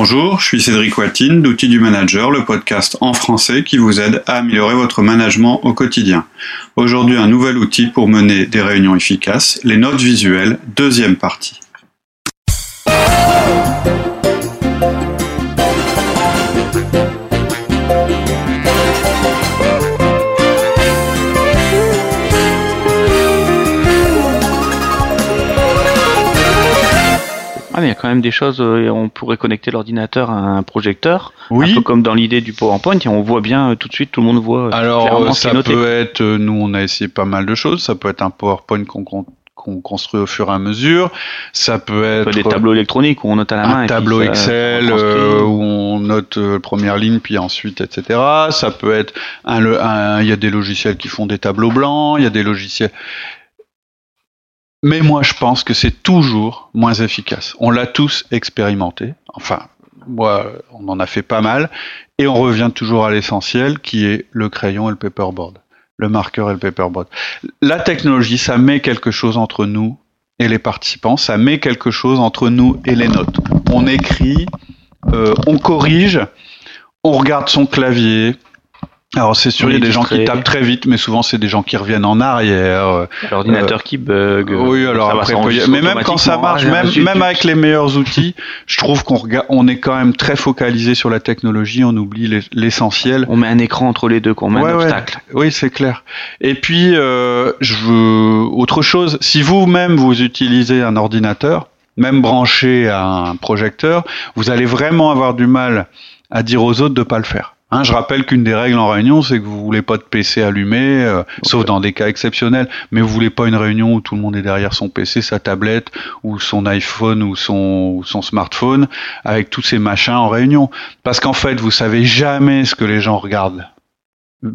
Bonjour, je suis Cédric Watine d'Outils du Manager, le podcast en français qui vous aide à améliorer votre management au quotidien. Aujourd'hui, un nouvel outil pour mener des réunions efficaces, les notes visuelles, deuxième partie. Ah, mais il y a quand même des choses, euh, on pourrait connecter l'ordinateur à un projecteur, Oui. un peu comme dans l'idée du PowerPoint, et on voit bien euh, tout de suite, tout le monde voit euh, Alors, ça noté. peut être, nous on a essayé pas mal de choses, ça peut être un PowerPoint qu'on construit au fur et à mesure, ça peut Un être des tableaux électroniques où on note à la main. un et puis tableau Excel euh, où on note première ligne puis ensuite etc. Ça peut être un, un- il y a des logiciels qui font des tableaux blancs, il y a des logiciels. Mais moi je pense que c'est toujours moins efficace. On l'a tous expérimenté. Enfin, moi on en a fait pas mal et on revient toujours à l'essentiel qui est le crayon et le paperboard, le marqueur et le paperboard. La technologie, ça met quelque chose entre nous et les participants, ça met quelque chose entre nous et les notes. On écrit, euh, on corrige, on regarde son clavier. Alors c'est sûr, il y a des gens qui tapent très vite, mais souvent c'est des gens qui reviennent en arrière. euh, L'ordinateur qui bug. euh, oui, alors après, peut mais même quand ça marche, Ah, même, avec les meilleurs outils, je trouve qu'on regarde, on est quand même très focalisé sur la technologie, on oublie les- l'essentiel. On met un écran entre les deux, qu'on met Ouais, un ouais. obstacle. Oui, c'est clair. Et puis, euh, je veux autre chose. Si vous-même vous utilisez un ordinateur, même branché à un projecteur, vous allez vraiment avoir du mal à dire aux autres de pas le faire. Hein, je rappelle qu'une des règles en réunion, c'est que vous voulez pas de PC allumé, euh, sauf dans des cas exceptionnels, mais vous voulez pas une réunion où tout le monde est derrière son PC, sa tablette, ou son iPhone, ou son, ou son smartphone, avec tous ces machins en réunion. Parce qu'en fait, vous savez jamais ce que les gens regardent.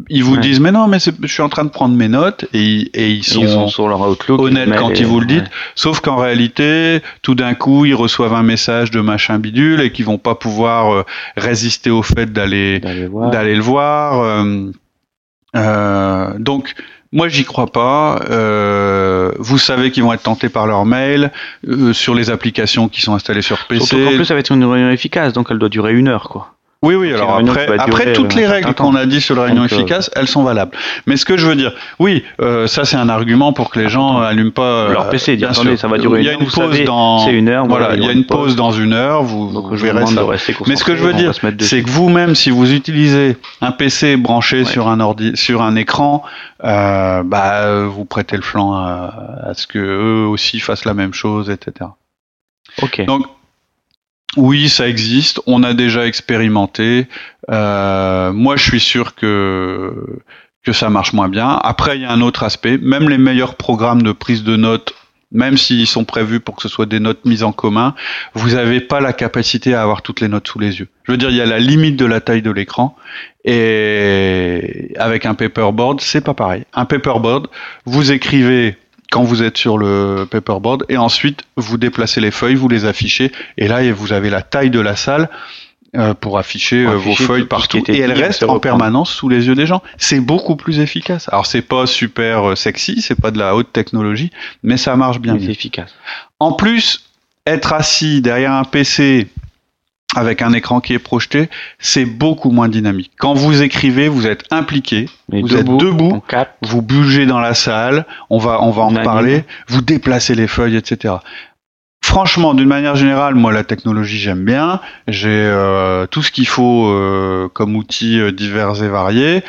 Ils vous Ouais. disent, mais non, mais c'est- je suis en train de prendre mes notes, et, ils- et ils sont, Ils sont sur leur Outlook. honnêtes mais quand les- ils vous le disent. ouais. Sauf qu'en réalité, tout d'un coup, ils reçoivent un message de machin bidule et qu'ils vont pas pouvoir euh, résister au fait d'aller D'aller voir. d'aller le voir. euh, euh, donc, moi, j'y crois pas. Euh, vous savez qu'ils vont être tentés par leur mail euh, sur les applications qui sont installées sur PC. Surtout qu'en plus, ça va être une réunion efficace, donc elle doit durer une heure, quoi. Oui, oui, Donc, alors une après, après toutes euh, les règles qu'on a dit sur la réunion Donc, euh, efficace, elles sont valables. Mais ce que je veux dire, oui, euh, ça c'est un argument pour que les gens allument pas Leur euh, PC, bien attendez, sûr. ça va durer Il y a une une heure, pause savez, dans. une heure, Voilà, il y a une pause dans une heure, vous, Donc vous verrez ça. Mais ce que je veux dire, c'est que vous-même, si vous utilisez un PC branché Ouais. sur un ordi, sur un écran, euh, bah, vous prêtez le flanc à, à ce que eux aussi fassent la même chose, etc. Ok. Donc, oui, ça existe. On a déjà expérimenté. Euh, moi, je suis sûr que que ça marche moins bien. Après, il y a un autre aspect. Même les meilleurs programmes de prise de notes, même s'ils sont prévus pour que ce soit des notes mises en commun, vous n'avez pas la capacité à avoir toutes les notes sous les yeux. Je veux dire, il y a la limite de la taille de l'écran. Et avec un paperboard, c'est pas pareil. Un paperboard, vous écrivez quand vous êtes sur le paperboard et ensuite vous déplacez les feuilles, vous les affichez et là vous avez la taille de la salle euh, pour afficher euh, vos afficher feuilles ce qui partout et elles restent en permanence sous les yeux des gens. C'est beaucoup plus efficace. Alors c'est pas super euh, sexy, c'est pas de la haute technologie, mais ça marche bien. C'est efficace. En plus, être assis derrière un PC avec un écran qui est projeté, c'est beaucoup moins dynamique. Quand vous écrivez, vous êtes impliqué, Mais vous êtes debout, vous bougez dans la salle, on va, on va en parler, vous déplacez les feuilles, etc. Franchement, d'une manière générale, moi la technologie j'aime bien. J'ai euh, tout ce qu'il faut euh, comme outils euh, divers et variés,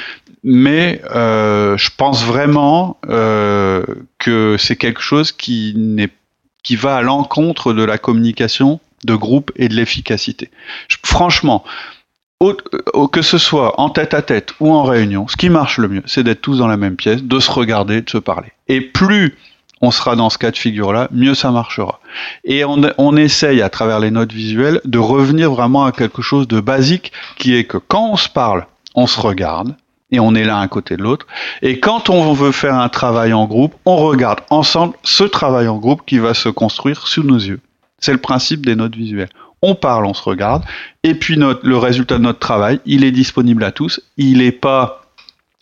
mais euh, je pense vraiment euh, que c'est quelque chose qui n'est qui va à l'encontre de la communication de groupe et de l'efficacité. Franchement, que ce soit en tête à tête ou en réunion, ce qui marche le mieux, c'est d'être tous dans la même pièce, de se regarder, de se parler. Et plus on sera dans ce cas de figure-là, mieux ça marchera. Et on, essaye à travers les notes visuelles de revenir vraiment à quelque chose de basique qui est que quand on se parle, on se regarde et on est l'un à côté de l'autre. Et quand on veut faire un travail en groupe, on regarde ensemble ce travail en groupe qui va se construire sous nos yeux. C'est le principe des notes visuelles. On parle, on se regarde, et puis le résultat de notre travail, il est disponible à tous. Il n'est pas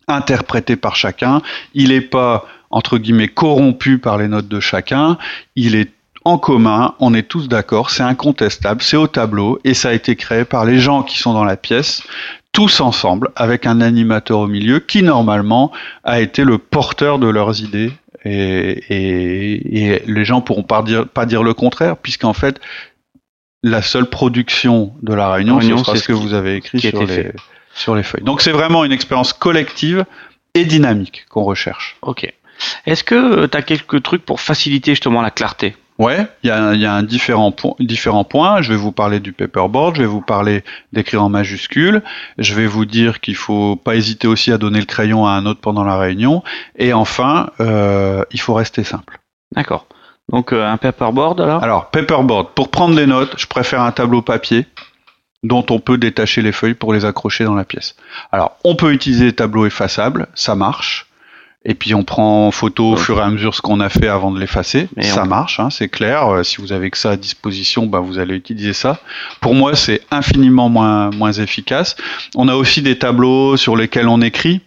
interprété par chacun, il n'est pas entre guillemets corrompu par les notes de chacun. Il est en commun, on est tous d'accord, c'est incontestable, c'est au tableau et ça a été créé par les gens qui sont dans la pièce, tous ensemble, avec un animateur au milieu qui normalement a été le porteur de leurs idées. Et, les gens pourront pas dire, pas dire le contraire, puisqu'en fait, la seule production de la réunion, c'est ce que vous avez écrit sur les, sur les feuilles. Donc c'est vraiment une expérience collective et dynamique qu'on recherche. Ok. Est-ce que tu as quelques trucs pour faciliter justement la clarté? Ouais, il y a, y a un différent, différents points. Je vais vous parler du paperboard, je vais vous parler d'écrire en majuscules, je vais vous dire qu'il faut pas hésiter aussi à donner le crayon à un autre pendant la réunion, et enfin, euh, il faut rester simple. D'accord. Donc euh, un paperboard alors? Alors paperboard, pour prendre les notes, je préfère un tableau papier dont on peut détacher les feuilles pour les accrocher dans la pièce. Alors on peut utiliser des tableaux effaçables, ça marche. Et puis on prend en photo au fur et à mesure ce qu'on a fait avant de l'effacer. Ça marche, hein, c'est clair. Euh, si vous avez que ça à disposition, bah, vous allez utiliser ça. Pour moi, c'est infiniment moins, moins efficace. On a aussi des tableaux sur lesquels on écrit.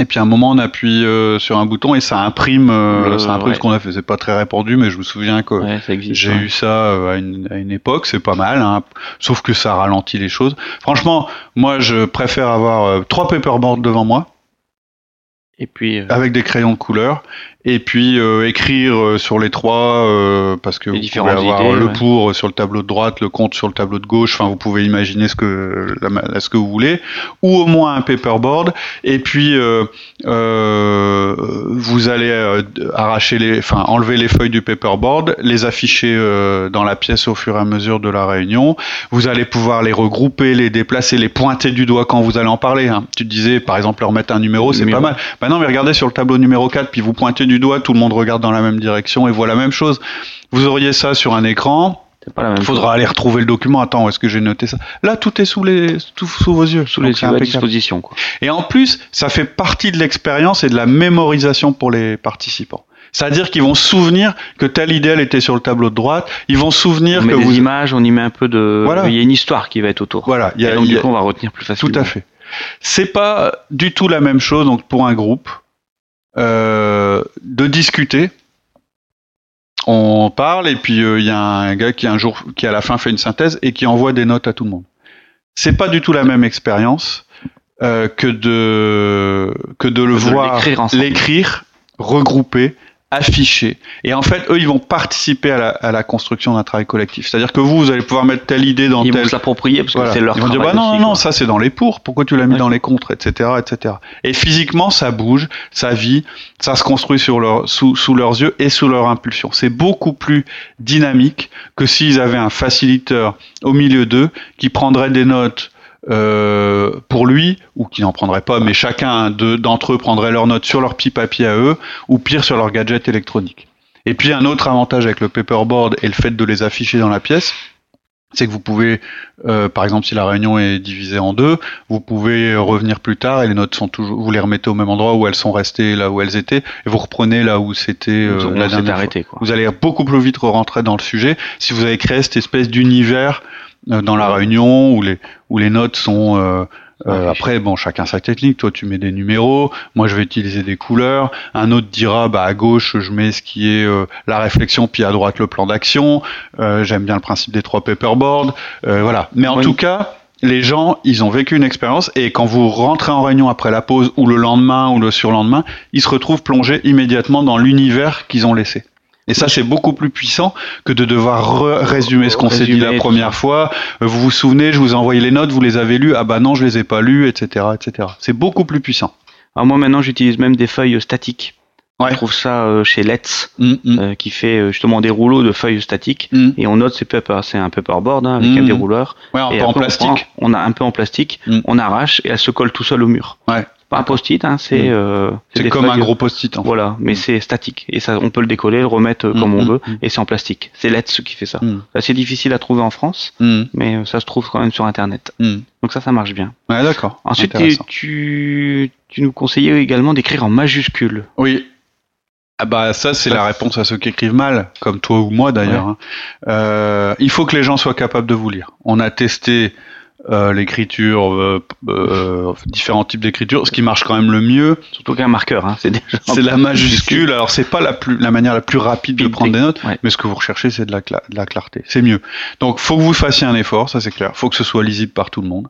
Et puis à un moment, on appuie euh, sur un bouton et ça imprime, euh, ça imprime ce qu'on a fait. C'est pas très répandu, mais je me souviens que j'ai eu ça à une, à, une, époque. C'est pas mal, hein, sauf que ça ralentit les choses. Franchement, moi, je préfère avoir trois paperboards devant moi et puis, euh, Avec des crayons de couleur et puis euh, écrire euh, sur les trois euh, parce que vous pouvez avoir le pour sur le tableau de droite, le contre sur le tableau de gauche. Enfin, vous pouvez imaginer ce que ce que vous voulez, ou au moins un paperboard. Et puis vous allez arracher les, enfin enlever les feuilles du paperboard, les afficher dans la pièce au fur et à mesure de la réunion. Vous allez pouvoir les regrouper, les déplacer, les pointer du doigt quand vous allez en parler. Hein. Tu disais par exemple leur mettre un numéro, c'est pas mal. Bah non, mais regardez sur le tableau numéro 4, puis vous pointez du doigt, tout le monde regarde dans la même direction et voit la même chose. Vous auriez ça sur un écran. Il faudra aller retrouver le document. Attends, où est-ce que j'ai noté ça? Là, tout est sous les, sous vos yeux, sous les disposition. Quoi. Et en plus, ça fait partie de l'expérience et de la mémorisation pour les participants. C'est-à-dire qu'ils vont se souvenir que telle idée elle était sur le tableau de droite. Ils vont se souvenir on met que des vous... images, on y met un peu de. Voilà. Il y a une histoire qui va être autour. Voilà. Il y a, donc du coup, on va retenir plus facilement. Tout à fait. C'est pas du tout la même chose donc pour un groupe. Euh, de discuter. On parle et puis euh, il y a un gars qui un jour, qui à la fin fait une synthèse et qui envoie des notes à tout le monde. C'est pas du tout la même expérience euh, que de que de le voir l'écrire, regrouper afficher. Et en fait, eux, ils vont participer à la, à la construction d'un travail collectif. C'est-à-dire que vous, vous allez pouvoir mettre telle idée dans ils telle... Ils vont s'approprier parce que c'est leur Ils vont dire, bah non, non, ça c'est dans les pour, pourquoi tu l'as mis dans les contre, etc., etc. Et physiquement, ça bouge, ça vit, ça se construit sur leur, sous, sous leurs yeux et sous leur impulsion. C'est beaucoup plus dynamique que s'ils avaient un facilitateur au milieu d'eux qui prendrait des notes euh, pour lui, ou qui n'en prendrait pas, mais chacun d'entre eux prendrait leurs notes sur leur petit papier à eux, ou pire sur leur gadget électronique. Et puis un autre avantage avec le paperboard et le fait de les afficher dans la pièce, c'est que vous pouvez, euh, par exemple, si la réunion est divisée en deux, vous pouvez revenir plus tard et les notes sont toujours, vous les remettez au même endroit où elles sont restées là où elles étaient et vous reprenez là où c'était euh, la dernière arrêté, fois. Vous allez beaucoup plus vite rentrer dans le sujet si vous avez créé cette espèce d'univers dans la réunion où les où les notes sont euh, euh, après, bon, chacun sa technique. Toi, tu mets des numéros. Moi, je vais utiliser des couleurs. Un autre dira, bah, à gauche, je mets ce qui est la réflexion, puis à droite, le plan d'action. J'aime bien le principe des trois paperboards. voilà. Mais en tout cas, les gens, ils ont vécu une expérience et quand vous rentrez en réunion après la pause ou le lendemain ou le surlendemain, ils se retrouvent plongés immédiatement dans l'univers qu'ils ont laissé. Et ça, c'est beaucoup plus puissant que de devoir résumer ce qu'on s'est dit la première fois. Euh, vous vous souvenez, je vous ai envoyé les notes, vous les avez lues. Ah bah non, je les ai pas lues, etc., etc. C'est beaucoup plus puissant. Alors moi maintenant, j'utilise même des feuilles statiques. On trouve ça euh, chez Let's, mm, mm. Euh, qui fait justement des rouleaux de feuilles statiques, mm. et on note c'est un paperboard hein, avec un dérouleur. Ouais, un peu en plastique. On, a un peu en plastique, on arrache et elle se colle tout seul au mur. Ouais pas un post-it, hein, c'est. Mm. Euh, c'est comme un gros post-it. En Voilà, mais mm. c'est statique et ça, on peut le décoller, le remettre euh, comme mm, on veut, et c'est en plastique. C'est Let's qui fait ça. C'est difficile à trouver en France, mais euh, ça se trouve quand même sur Internet. Donc ça, ça marche bien. Ouais, d'accord. Ensuite, tu, tu nous conseillais également d'écrire en majuscules. Oui, ah bah ça c'est la réponse à ceux qui écrivent mal, comme toi ou moi d'ailleurs. Hein. Euh, il faut que les gens soient capables de vous lire. On a testé euh, l'écriture, euh, euh, différents types d'écriture. Ce qui marche quand même le mieux, surtout qu'un marqueur, hein, c'est c'est la majuscule. Alors c'est pas la plus la manière la plus rapide de prendre des notes, mais ce que vous recherchez c'est de la, de la clarté. C'est mieux. Donc faut que vous fassiez un effort, ça c'est clair. Faut que ce soit lisible par tout le monde.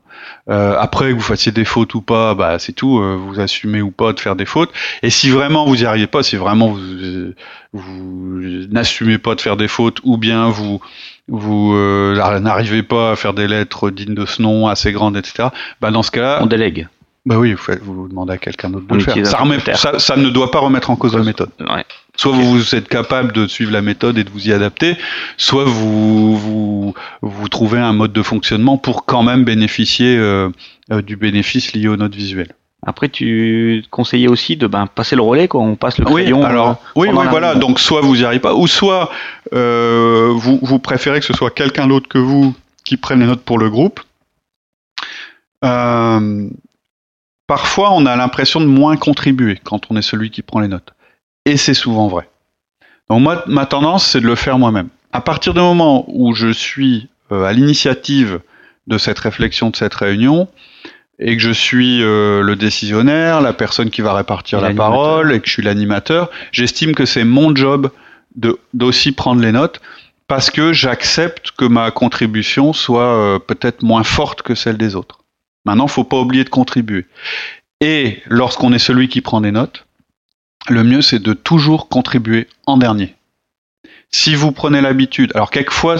après que vous fassiez des fautes ou pas, bah c'est tout. vous assumez ou pas de faire des fautes. Et si vraiment vous y arrivez pas, si vraiment vous, vous n'assumez pas de faire des fautes ou bien vous vous euh, n'arrivez pas à faire des lettres dignes de ce nom, assez grandes, etc. Bah dans ce cas-là, on délègue. Bah oui, vous, vous demandez à quelqu'un d'autre de le faire. Ça, ça, ne doit pas remettre en cause la méthode. Ouais. Soit vous, êtes capable de suivre la méthode et de vous y adapter, soit vous vous, vous trouvez un mode de fonctionnement pour quand même bénéficier euh, euh, du bénéfice lié aux notes visuelles. Après, tu conseillais aussi de ben, passer le relais, quoi. On passe le crayon. Oui, alors, euh, oui, oui voilà. Donc, soit vous n'y arrivez pas, ou soit euh, vous, vous préférez que ce soit quelqu'un d'autre que vous qui prenne les notes pour le groupe. Euh, parfois, on a l'impression de moins contribuer quand on est celui qui prend les notes. Et c'est souvent vrai. Donc, moi, ma tendance, c'est de le faire moi-même. À partir du moment où je suis à l'initiative de cette réflexion, de cette réunion, et que je suis euh, le décisionnaire, la personne qui va répartir la parole et que je suis l'animateur, j'estime que c'est mon job d'aussi prendre les notes parce que j'accepte que ma contribution soit euh, peut-être moins forte que celle des autres. Maintenant, faut pas oublier de contribuer. Et lorsqu'on est celui qui prend des notes, le mieux c'est de toujours contribuer en dernier. Si vous prenez l'habitude, alors quelquefois,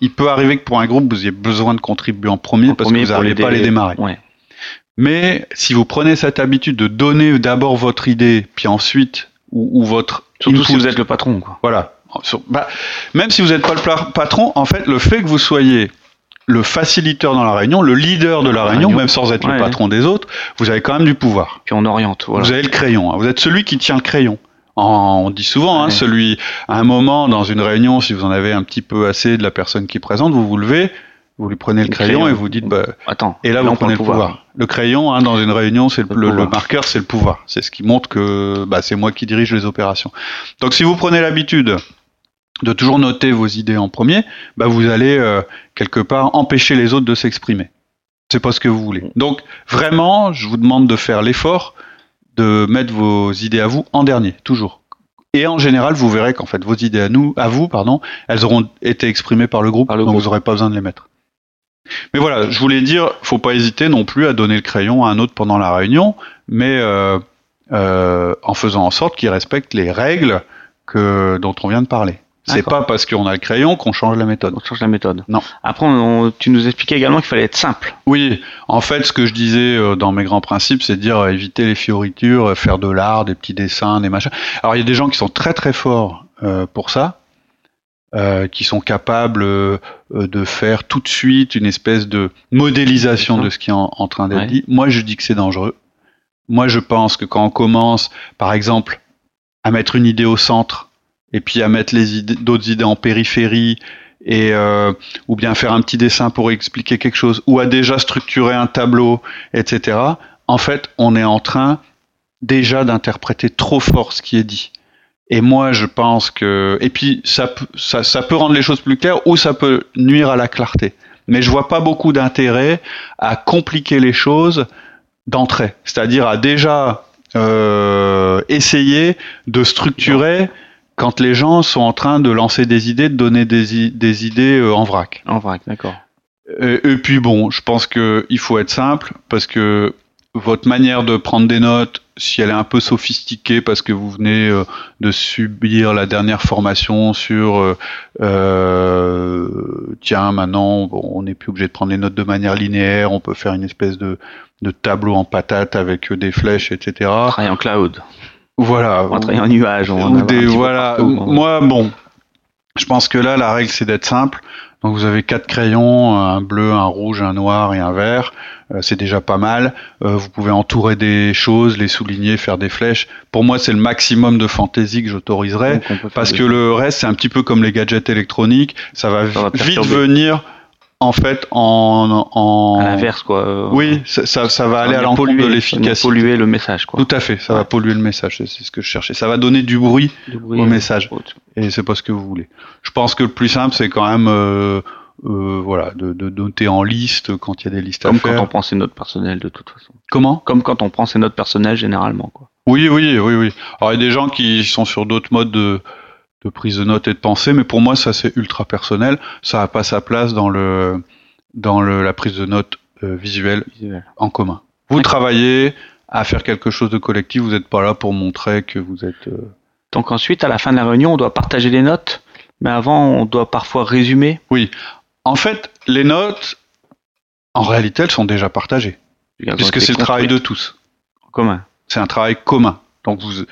il peut arriver que pour un groupe, vous ayez besoin de contribuer en premier parce que vous n'arrivez pas à les démarrer. Ouais. Mais si vous prenez cette habitude de donner d'abord votre idée, puis ensuite ou, votre surtout si vous êtes le patron, quoi. Voilà. Bah, même si vous n'êtes pas le patron, en fait, le fait que vous soyez le facilitateur dans la réunion, le leader de la, réunion, même sans être le patron des autres, vous avez quand même du pouvoir. Puis on oriente. Voilà. Vous avez le crayon. Hein. Vous êtes celui qui tient le crayon. on dit souvent, hein, celui à un moment dans une réunion, si vous en avez un petit peu assez de la personne qui présente, vous vous levez, vous lui prenez le, crayon, et vous dites, bah, attends, et là, vous prenez le pouvoir. Le crayon, hein, dans une réunion, c'est le, le, marqueur, c'est le pouvoir. C'est ce qui montre que bah, c'est moi qui dirige les opérations. Donc, si vous prenez l'habitude de toujours noter vos idées en premier, bah, vous allez euh, quelque part empêcher les autres de s'exprimer. C'est pas ce que vous voulez. Donc, vraiment, je vous demande de faire l'effort de mettre vos idées à vous en dernier, toujours. Et en général, vous verrez qu'en fait, vos idées à nous, à vous, pardon, elles auront été exprimées par le groupe, par le donc vous n'aurez pas besoin de les mettre. Mais voilà, je voulais dire, faut pas hésiter non plus à donner le crayon à un autre pendant la réunion, mais euh, euh, en faisant en sorte qu'il respecte les règles que, dont on vient de parler. C'est pas parce qu'on a le crayon qu'on change la méthode. On change la méthode. Non. Après, tu nous expliquais également qu'il fallait être simple. Oui. En fait, ce que je disais euh, dans mes grands principes, c'est de dire éviter les fioritures, faire de l'art, des petits dessins, des machins. Alors, il y a des gens qui sont très très forts pour ça. Euh, qui sont capables euh, de faire tout de suite une espèce de modélisation de ce qui est en, train d'être dit. Moi, je dis que c'est dangereux. Moi, je pense que quand on commence, par exemple, à mettre une idée au centre et puis à mettre les idées, d'autres idées en périphérie et euh, ou bien faire un petit dessin pour expliquer quelque chose ou à déjà structurer un tableau, etc. En fait, on est en train déjà d'interpréter trop fort ce qui est dit. Et moi, je pense que et puis ça, ça, ça peut rendre les choses plus claires ou ça peut nuire à la clarté. Mais je vois pas beaucoup d'intérêt à compliquer les choses d'entrée, c'est-à-dire à déjà euh, essayer de structurer quand les gens sont en train de lancer des idées, de donner des, des idées euh, en vrac. En vrac, d'accord. Et, et, puis bon, je pense qu'il faut être simple parce que votre manière de prendre des notes, si elle est un peu sophistiquée parce que vous venez euh, de subir la dernière formation sur euh, euh, tiens maintenant on n'est plus obligé de prendre les notes de manière linéaire, on peut faire une espèce de, de tableau en patate avec des flèches, etc. Travailler en cloud. Voilà. On travailler en nuage. On des, voilà. Moi bon, je pense que là la règle c'est d'être simple. Donc vous avez quatre crayons, un bleu, un rouge, un noir et un vert. Euh, c'est déjà pas mal. Euh, vous pouvez entourer des choses, les souligner, faire des flèches. Pour moi, c'est le maximum de fantaisie que j'autoriserais, parce que le reste, c'est un petit peu comme les gadgets électroniques. Ça va, vite venir en fait en, en... à l'inverse quoi. Oui, ça, ça, va aller à l'encontre de l'efficacité. Polluer le message quoi. Tout à fait, ça va polluer le message, c'est ce que je cherchais. Ça va donner du bruit, au message et c'est pas ce que vous voulez. Je pense que le plus simple c'est quand même euh, euh, voilà, de, de, noter en liste quand il y a des listes à faire. Comme quand on prend ses notes personnelles de toute façon. Comment? Comme quand on prend ses notes personnelles généralement, quoi. Oui, oui, oui, oui. Alors il y a des gens qui sont sur d'autres modes de, de prise de notes et de pensée, mais pour moi ça c'est ultra personnel. Ça n'a pas sa place dans le dans le, la prise de notes euh, visuelle en commun. Vous travaillez à faire quelque chose de collectif, vous n'êtes pas là pour montrer que vous êtes. Euh, Donc ensuite, à la fin de la réunion, on doit partager les notes, mais avant, on doit parfois résumer. Oui. En fait, les notes, en réalité, elles sont déjà partagées. Puisque c'est le travail de tous. commun. C'est un travail commun. Donc vous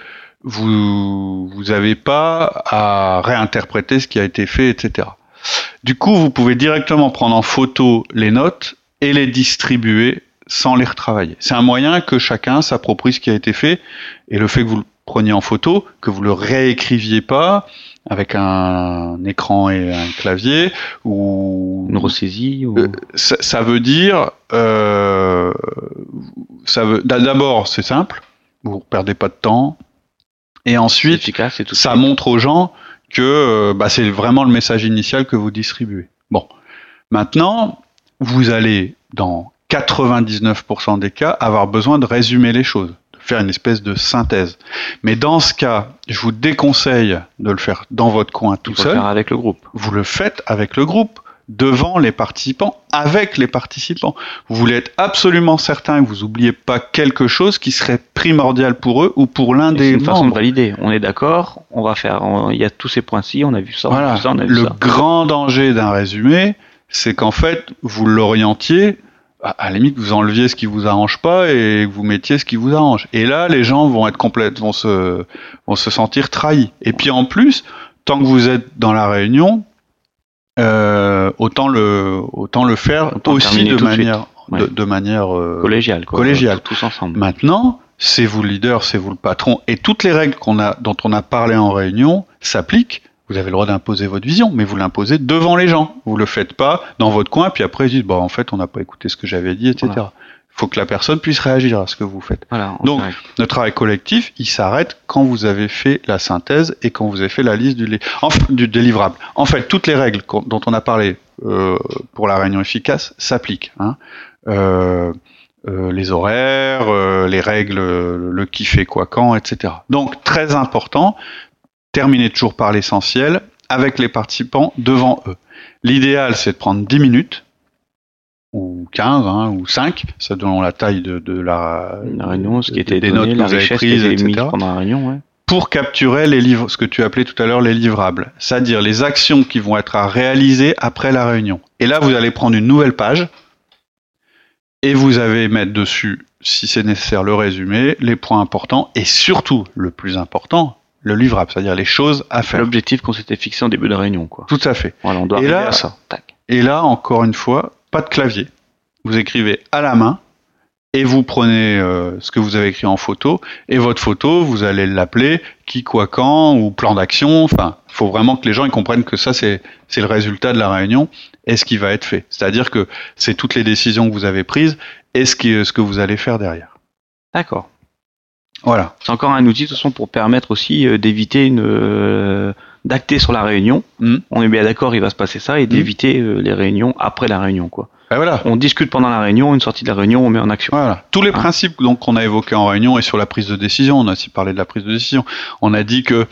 vous vous avez pas à réinterpréter ce qui a été fait, etc. Du coup, vous pouvez directement prendre en photo les notes et les distribuer sans les retravailler. C'est un moyen que chacun s'approprie ce qui a été fait et le fait que vous le preniez en photo, que vous le réécriviez pas avec un écran et un clavier ou une ressaisie ou... Euh, ça, veut dire euh, ça veut d'abord c'est simple, vous perdez pas de temps et ensuite efficace tout ça montre aux gens que euh, bah, c'est vraiment le message initial que vous distribuez. Bon, maintenant vous allez dans 99% des cas, avoir besoin de résumer les choses, de faire une espèce de synthèse. Mais dans ce cas, je vous déconseille de le faire dans votre coin tout seul. Le avec le groupe. Vous le faites avec le groupe, devant les participants, avec les participants. Vous voulez être absolument certain que vous n'oubliez pas quelque chose qui serait primordial pour eux ou pour l'un des membres. C'est une façon de valider. On est d'accord, on va faire. il y a tous ces points-ci, on a vu ça. Voilà. ça, on a vu le grand danger d'un résumé, c'est qu'en fait, vous l'orientiez à, la limite vous enleviez ce qui vous arrange pas et vous mettiez ce qui vous arrange. Et là, les gens vont être complètes, vont se, vont se sentir trahis. Et puis en plus, tant que vous êtes dans la réunion, euh, autant le, autant le faire aussi de manière, de, manière euh, collégiale, collégiale, tous ensemble. Maintenant, c'est vous le leader, c'est vous le patron, et toutes les règles qu'on a, dont on a parlé en réunion s'appliquent vous avez le droit d'imposer votre vision, mais vous l'imposez devant les gens. Vous le faites pas dans votre coin, puis après ils disent, bon, en fait, on n'a pas écouté ce que j'avais dit, etc. Il faut que la personne puisse réagir à ce que vous faites. Donc, notre travail collectif, il s'arrête quand vous avez fait la synthèse et quand vous avez fait la liste du, du délivrable. En fait, toutes les règles dont on a parlé pour la réunion efficace s'appliquent. Hein. Euh, euh, les horaires, les règles, le qui fait quoi quand, etc. Donc très important, terminer toujours par l'essentiel avec les participants devant eux. L'idéal, c'est de prendre 10 minutes, ou 15, hein, ou 5, ça selon la taille de, la, réunion, ce qui était des notes que vous avez prises, etc. Pendant la réunion, Pour capturer les livres, ce que tu appelais tout à l'heure les livrables, c'est-à-dire les actions qui vont être à réaliser après la réunion. Et là, vous allez prendre une nouvelle page et vous allez mettre dessus, si c'est nécessaire, le résumé, les points importants et surtout, le plus important, le livrable, c'est-à-dire les choses à faire. L'objectif qu'on s'était fixé en début de réunion, quoi. Tout à fait. Voilà, on doit et là, à ça. Et là, encore une fois, pas de clavier. Vous écrivez à la main et vous prenez euh, ce que vous avez écrit en photo et votre photo, vous allez l'appeler qui, quoi, quand ou plan d'action. Enfin, il faut vraiment que les gens ils comprennent que ça c'est le résultat de la réunion et ce qui va être fait. C'est-à-dire que c'est toutes les décisions que vous avez prises et ce qui ce que vous allez faire derrière. D'accord. Voilà. C'est encore un outil de toute façon pour permettre aussi euh, d'éviter une euh, d'acter sur la réunion. Hmm. On est bien d'accord, il va se passer ça et hmm. d'éviter les réunions après la réunion quoi. Ben voilà. On discute pendant la réunion, une sortie de la réunion, on met en action. Voilà. Tous les hein. principes donc qu'on a évoqués en réunion et sur la prise de décision, on a aussi parlé de la prise de décision. On a dit que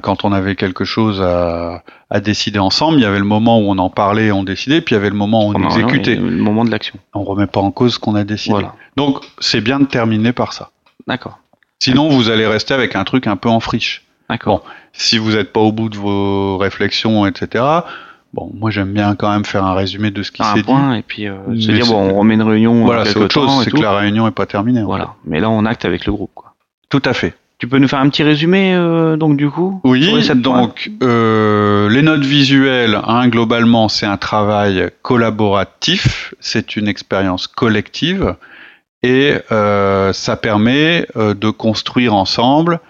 quand on avait quelque chose à, à, décider ensemble, il y avait le moment où on en parlait, on décidait, puis il y avait le moment où on exécutait. Le moment de l'action. On remet pas en cause ce qu'on a décidé. Voilà. Donc c'est bien de terminer par ça. D'accord. Sinon, vous allez rester avec un truc un peu en friche. D'accord. Bon, si vous n'êtes pas au bout de vos réflexions, etc. Bon, moi j'aime bien quand même faire un résumé de ce qui s'est dit. et puis euh, se dire bon, on remet une réunion. Voilà, c'est autre chose, c'est que la réunion n'est pas terminée. Voilà. Mais là, on acte avec le groupe, quoi. Tout à fait. Tu peux nous faire un petit résumé, euh, donc du coup Oui. Donc, euh, les notes visuelles, hein, globalement, c'est un travail collaboratif, c'est une expérience collective et euh, ça permet euh, de construire ensemble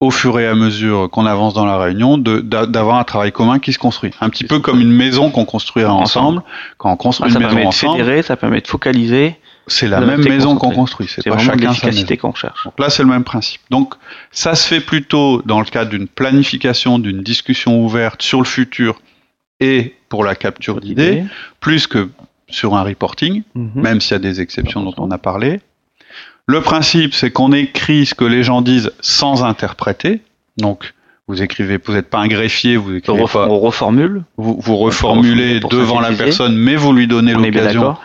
au fur et à mesure qu'on avance dans la réunion, d'avoir un travail commun qui se construit. Un petit peu comme une maison qu'on construira ensemble. Quand on construit une maison ensemble, fédérer, ça permet de focaliser. C'est la même maison qu'on construit. C'est pas chacun l'efficacité qu'on cherche. Donc là, c'est le même principe. Donc ça se fait plutôt dans le cadre d'une planification, d'une discussion ouverte sur le futur et pour la capture d'idées, plus que sur un reporting, mhm. même s'il y a des exceptions dont on a parlé. Le principe, c'est qu'on écrit ce que les gens disent sans interpréter. Donc, vous écrivez, vous n'êtes pas un greffier, vous écrivez on, pas, on reformule. Vous, vous reformulez devant la personne, mais vous lui donnez l'occasion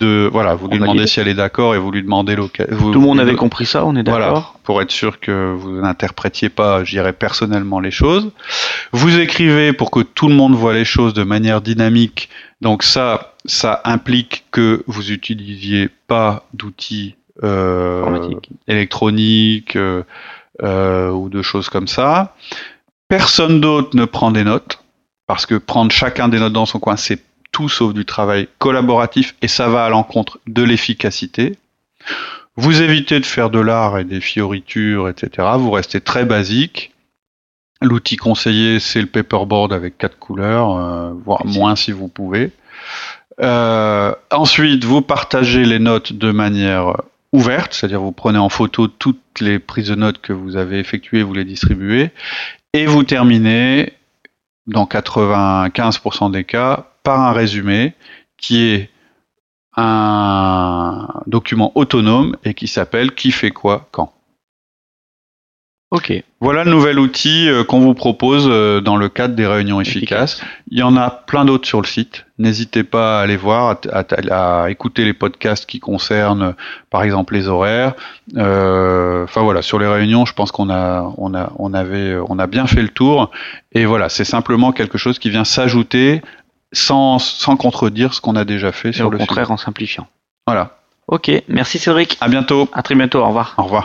de, voilà, vous lui demandez si elle est d'accord et vous lui demandez l'occasion. Tout le monde avait compris ça, on est d'accord. Voilà, pour être sûr que vous n'interprétiez pas, je dirais personnellement les choses. Vous écrivez pour que tout le monde voit les choses de manière dynamique. Donc ça, ça implique que vous utilisiez pas d'outils euh, électroniques euh, euh, ou de choses comme ça. Personne d'autre ne prend des notes parce que prendre chacun des notes dans son coin, c'est tout sauf du travail collaboratif et ça va à l'encontre de l'efficacité. Vous évitez de faire de l'art et des fioritures, etc. Vous restez très basique. L'outil conseillé, c'est le paperboard avec quatre couleurs, voire moins si vous pouvez. Euh, ensuite, vous partagez les notes de manière ouverte, c'est-à-dire vous prenez en photo toutes les prises de notes que vous avez effectuées, vous les distribuez, et vous terminez, dans 95% des cas, par un résumé qui est un document autonome et qui s'appelle qui fait quoi quand. Ok. Voilà le nouvel outil euh, qu'on vous propose euh, dans le cadre des réunions efficaces. Il y en a plein d'autres sur le site. N'hésitez pas à aller voir, à, écouter les podcasts qui concernent, par exemple, les horaires. Euh, enfin voilà, sur les réunions, je pense qu'on a, on a, on avait, on a bien fait le tour. Et voilà, c'est simplement quelque chose qui vient s'ajouter sans, sans contredire ce qu'on a déjà fait sur le. Au contraire, en simplifiant. Voilà. Ok, merci Cédric. À bientôt. À très bientôt. Au revoir. Au revoir.